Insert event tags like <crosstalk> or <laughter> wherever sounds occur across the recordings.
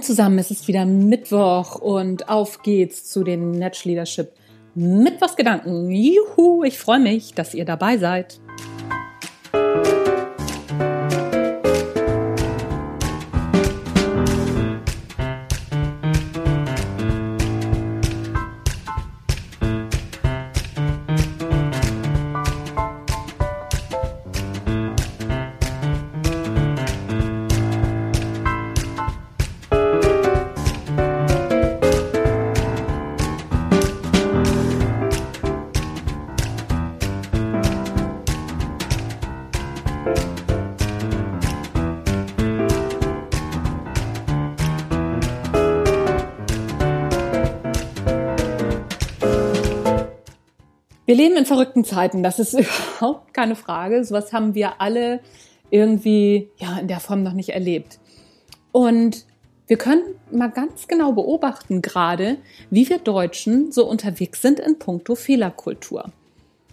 Moin zusammen, es ist wieder Mittwoch und auf geht's zu den Netsch Leadership Mittwochsgedanken. Juhu, ich freue mich, dass ihr dabei seid. Wir leben in verrückten Zeiten, das ist <laughs> überhaupt keine Frage. Sowas haben wir alle irgendwie ja in der Form noch nicht erlebt. Und wir können mal ganz genau beobachten gerade, wie wir Deutschen so unterwegs sind in puncto Fehlerkultur.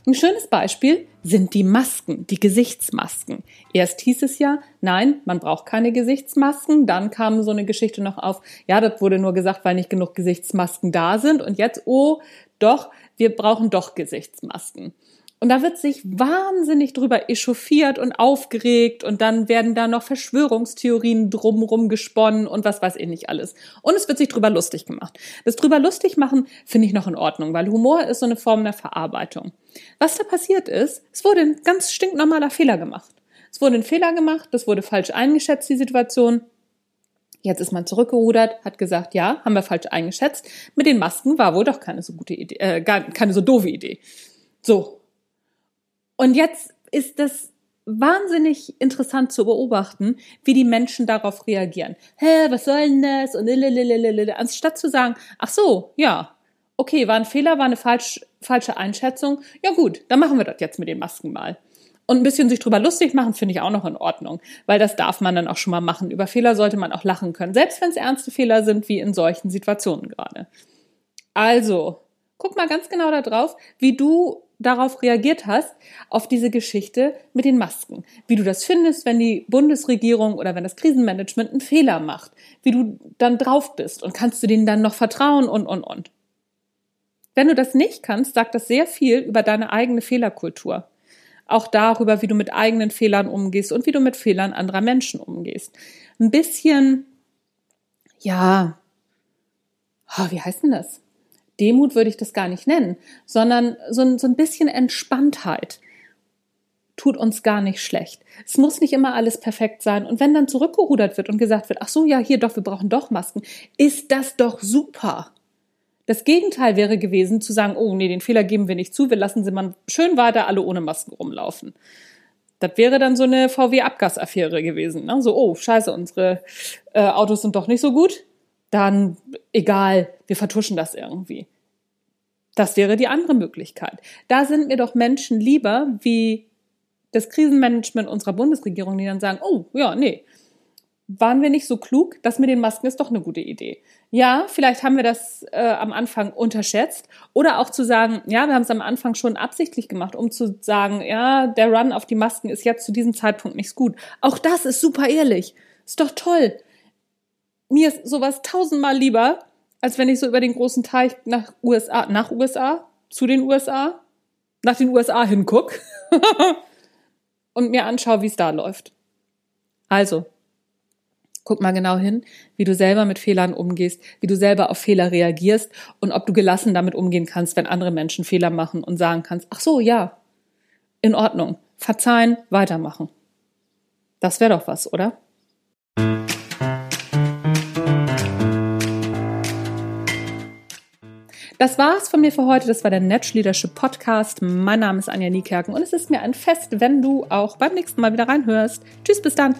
Ein schönes Beispiel sind die Masken, die Gesichtsmasken. Erst hieß es ja, nein, man braucht keine Gesichtsmasken. Dann kam so eine Geschichte noch auf, ja, das wurde nur gesagt, weil nicht genug Gesichtsmasken da sind. Und jetzt, oh, doch, wir brauchen doch Gesichtsmasken. Und da wird sich wahnsinnig drüber echauffiert und aufgeregt und dann werden da noch Verschwörungstheorien drumrum gesponnen und was weiß ich nicht alles. Und es wird sich drüber lustig gemacht. Das drüber lustig machen finde ich noch in Ordnung, weil Humor ist so eine Form der Verarbeitung. Was da passiert ist, es wurde ein ganz stinknormaler Fehler gemacht. Es wurde ein Fehler gemacht, das wurde falsch eingeschätzt, die Situation. Jetzt ist man zurückgerudert, hat gesagt, ja, haben wir falsch eingeschätzt. Mit den Masken war wohl doch keine so gute Idee, äh, keine so doofe Idee. So. Und jetzt ist das wahnsinnig interessant zu beobachten, wie die Menschen darauf reagieren. Hä, was soll denn das? Und lelelelelele. anstatt zu sagen, ach so, ja, okay, war ein Fehler, war eine falsch, falsche Einschätzung. Ja gut, dann machen wir das jetzt mit den Masken mal. Und ein bisschen sich drüber lustig machen, finde ich auch noch in Ordnung, weil das darf man dann auch schon mal machen. Über Fehler sollte man auch lachen können, selbst wenn es ernste Fehler sind, wie in solchen Situationen gerade. Also, guck mal ganz genau da drauf, wie du darauf reagiert hast, auf diese Geschichte mit den Masken. Wie du das findest, wenn die Bundesregierung oder wenn das Krisenmanagement einen Fehler macht. Wie du dann drauf bist und kannst du denen dann noch vertrauen und, und, und. Wenn du das nicht kannst, sagt das sehr viel über deine eigene Fehlerkultur auch darüber, wie du mit eigenen Fehlern umgehst und wie du mit Fehlern anderer Menschen umgehst. Ein bisschen, ja, oh, wie heißt denn das? Demut würde ich das gar nicht nennen, sondern so ein, so ein bisschen Entspanntheit tut uns gar nicht schlecht. Es muss nicht immer alles perfekt sein. Und wenn dann zurückgerudert wird und gesagt wird, ach so, ja, hier doch, wir brauchen doch Masken, ist das doch super. Das Gegenteil wäre gewesen, zu sagen, oh nee, den Fehler geben wir nicht zu, wir lassen sie mal schön weiter alle ohne Masken rumlaufen. Das wäre dann so eine VW-Abgasaffäre gewesen. Ne? So, oh, scheiße, unsere äh, Autos sind doch nicht so gut. Dann egal, wir vertuschen das irgendwie. Das wäre die andere Möglichkeit. Da sind mir doch Menschen lieber wie das Krisenmanagement unserer Bundesregierung, die dann sagen, oh, ja, nee, waren wir nicht so klug, das mit den Masken ist doch eine gute Idee. Ja, vielleicht haben wir das äh, am Anfang unterschätzt oder auch zu sagen, ja, wir haben es am Anfang schon absichtlich gemacht, um zu sagen, ja, der Run auf die Masken ist jetzt zu diesem Zeitpunkt nicht gut. Auch das ist super ehrlich. Ist doch toll. Mir ist sowas tausendmal lieber, als wenn ich so über den großen Teich nach USA, nach USA, zu den USA, nach den USA hinguck <laughs> und mir anschaue, wie es da läuft. Also, Guck mal genau hin, wie du selber mit Fehlern umgehst, wie du selber auf Fehler reagierst und ob du gelassen damit umgehen kannst, wenn andere Menschen Fehler machen und sagen kannst, ach so, ja, in Ordnung, verzeihen, weitermachen. Das wäre doch was, oder? Das war's von mir für heute. Das war der Netsch Leadership Podcast. Mein Name ist Anja Niekerken und es ist mir ein Fest, wenn du auch beim nächsten Mal wieder reinhörst. Tschüss, bis dann.